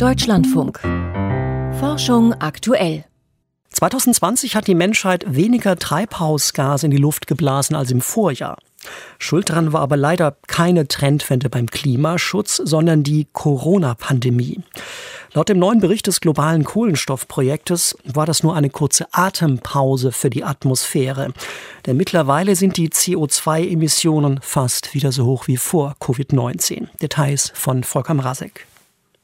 Deutschlandfunk. Forschung aktuell. 2020 hat die Menschheit weniger Treibhausgase in die Luft geblasen als im Vorjahr. Schuld daran war aber leider keine Trendwende beim Klimaschutz, sondern die Corona-Pandemie. Laut dem neuen Bericht des globalen Kohlenstoffprojektes war das nur eine kurze Atempause für die Atmosphäre. Denn mittlerweile sind die CO2-Emissionen fast wieder so hoch wie vor Covid-19. Details von Volker Mrazek.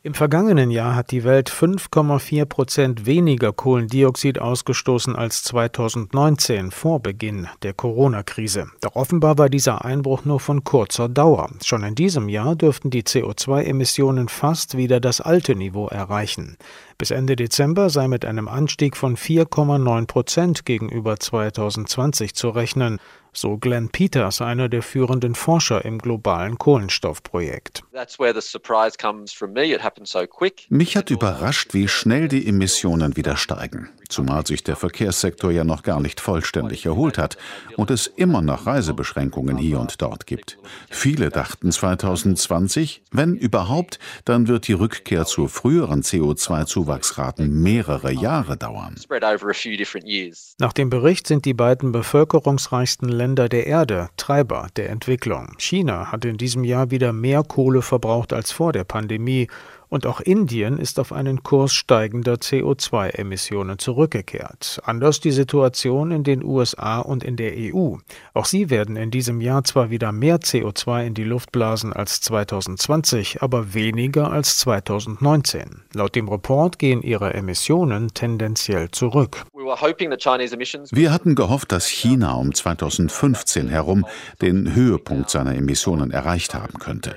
Im vergangenen Jahr hat die Welt 5,4 Prozent weniger Kohlendioxid ausgestoßen als 2019 vor Beginn der Corona-Krise. Doch offenbar war dieser Einbruch nur von kurzer Dauer. Schon in diesem Jahr dürften die CO2-Emissionen fast wieder das alte Niveau erreichen. Bis Ende Dezember sei mit einem Anstieg von 4,9 Prozent gegenüber 2020 zu rechnen so Glenn Peters, einer der führenden Forscher im globalen Kohlenstoffprojekt. Mich hat überrascht, wie schnell die Emissionen wieder steigen, zumal sich der Verkehrssektor ja noch gar nicht vollständig erholt hat und es immer noch Reisebeschränkungen hier und dort gibt. Viele dachten 2020, wenn überhaupt, dann wird die Rückkehr zu früheren CO2-Zuwachsraten mehrere Jahre dauern. Nach dem Bericht sind die beiden bevölkerungsreichsten Länder Länder der Erde Treiber der Entwicklung. China hat in diesem Jahr wieder mehr Kohle verbraucht als vor der Pandemie und auch Indien ist auf einen Kurs steigender CO2-Emissionen zurückgekehrt. Anders die Situation in den USA und in der EU. Auch sie werden in diesem Jahr zwar wieder mehr CO2 in die Luft blasen als 2020, aber weniger als 2019. Laut dem Report gehen ihre Emissionen tendenziell zurück. Wir hatten gehofft, dass China um 2015 herum den Höhepunkt seiner Emissionen erreicht haben könnte.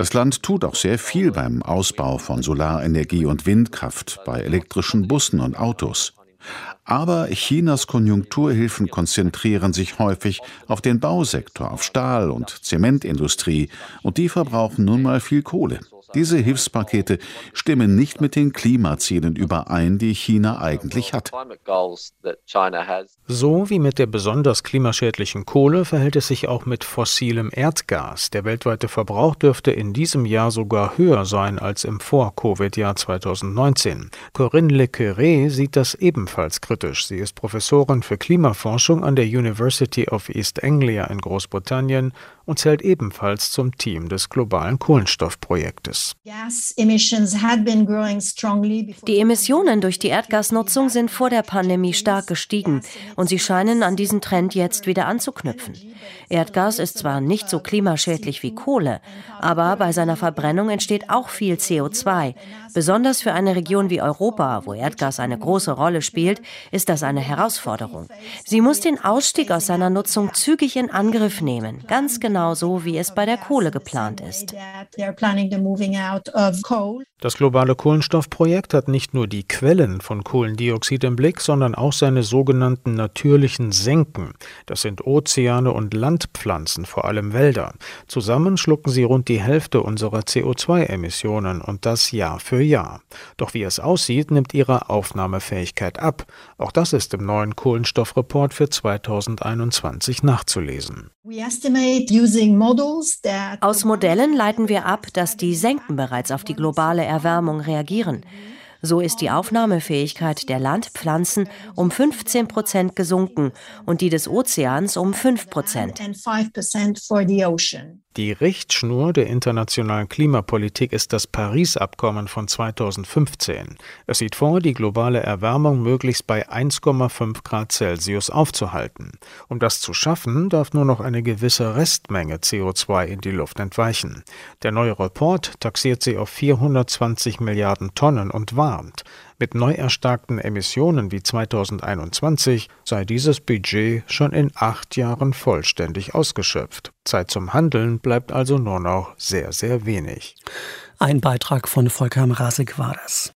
Das Land tut auch sehr viel beim Ausbau von Solarenergie und Windkraft, bei elektrischen Bussen und Autos. Aber Chinas Konjunkturhilfen konzentrieren sich häufig auf den Bausektor, auf Stahl- und Zementindustrie, und die verbrauchen nun mal viel Kohle. Diese Hilfspakete stimmen nicht mit den Klimazielen überein, die China eigentlich hat. So wie mit der besonders klimaschädlichen Kohle verhält es sich auch mit fossilem Erdgas. Der weltweite Verbrauch dürfte in diesem Jahr sogar höher sein als im Vor-Covid-Jahr 2019. Corinne Le Curé sieht das ebenfalls kritisch. Sie ist Professorin für Klimaforschung an der University of East Anglia in Großbritannien und zählt ebenfalls zum Team des globalen Kohlenstoffprojektes. Die Emissionen durch die Erdgasnutzung sind vor der Pandemie stark gestiegen und sie scheinen an diesen Trend jetzt wieder anzuknüpfen. Erdgas ist zwar nicht so klimaschädlich wie Kohle, aber bei seiner Verbrennung entsteht auch viel CO2. Besonders für eine Region wie Europa, wo Erdgas eine große Rolle spielt, ist das eine Herausforderung. Sie muss den Ausstieg aus seiner Nutzung zügig in Angriff nehmen, ganz genau genauso wie es bei der Kohle geplant ist. Das globale Kohlenstoffprojekt hat nicht nur die Quellen von Kohlendioxid im Blick, sondern auch seine sogenannten natürlichen Senken. Das sind Ozeane und Landpflanzen, vor allem Wälder. Zusammen schlucken sie rund die Hälfte unserer CO2-Emissionen und das Jahr für Jahr. Doch wie es aussieht, nimmt ihre Aufnahmefähigkeit ab. Auch das ist im neuen Kohlenstoffreport für 2021 nachzulesen. Aus Modellen leiten wir ab, dass die Senken bereits auf die globale Erwärmung reagieren. So ist die Aufnahmefähigkeit der Landpflanzen um 15 Prozent gesunken und die des Ozeans um 5 Prozent. Die Richtschnur der internationalen Klimapolitik ist das Paris-Abkommen von 2015. Es sieht vor, die globale Erwärmung möglichst bei 1,5 Grad Celsius aufzuhalten. Um das zu schaffen, darf nur noch eine gewisse Restmenge CO2 in die Luft entweichen. Der neue Report taxiert sie auf 420 Milliarden Tonnen und warnt. Mit neu erstarkten Emissionen wie 2021 sei dieses Budget schon in acht Jahren vollständig ausgeschöpft. Zeit zum Handeln bleibt also nur noch sehr, sehr wenig. Ein Beitrag von Volker Mrazek war das.